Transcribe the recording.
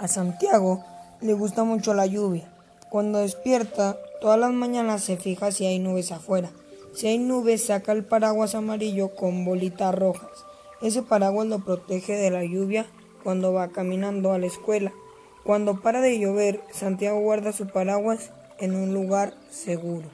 A Santiago le gusta mucho la lluvia. Cuando despierta, todas las mañanas se fija si hay nubes afuera. Si hay nubes, saca el paraguas amarillo con bolitas rojas. Ese paraguas lo protege de la lluvia cuando va caminando a la escuela. Cuando para de llover, Santiago guarda su paraguas en un lugar seguro.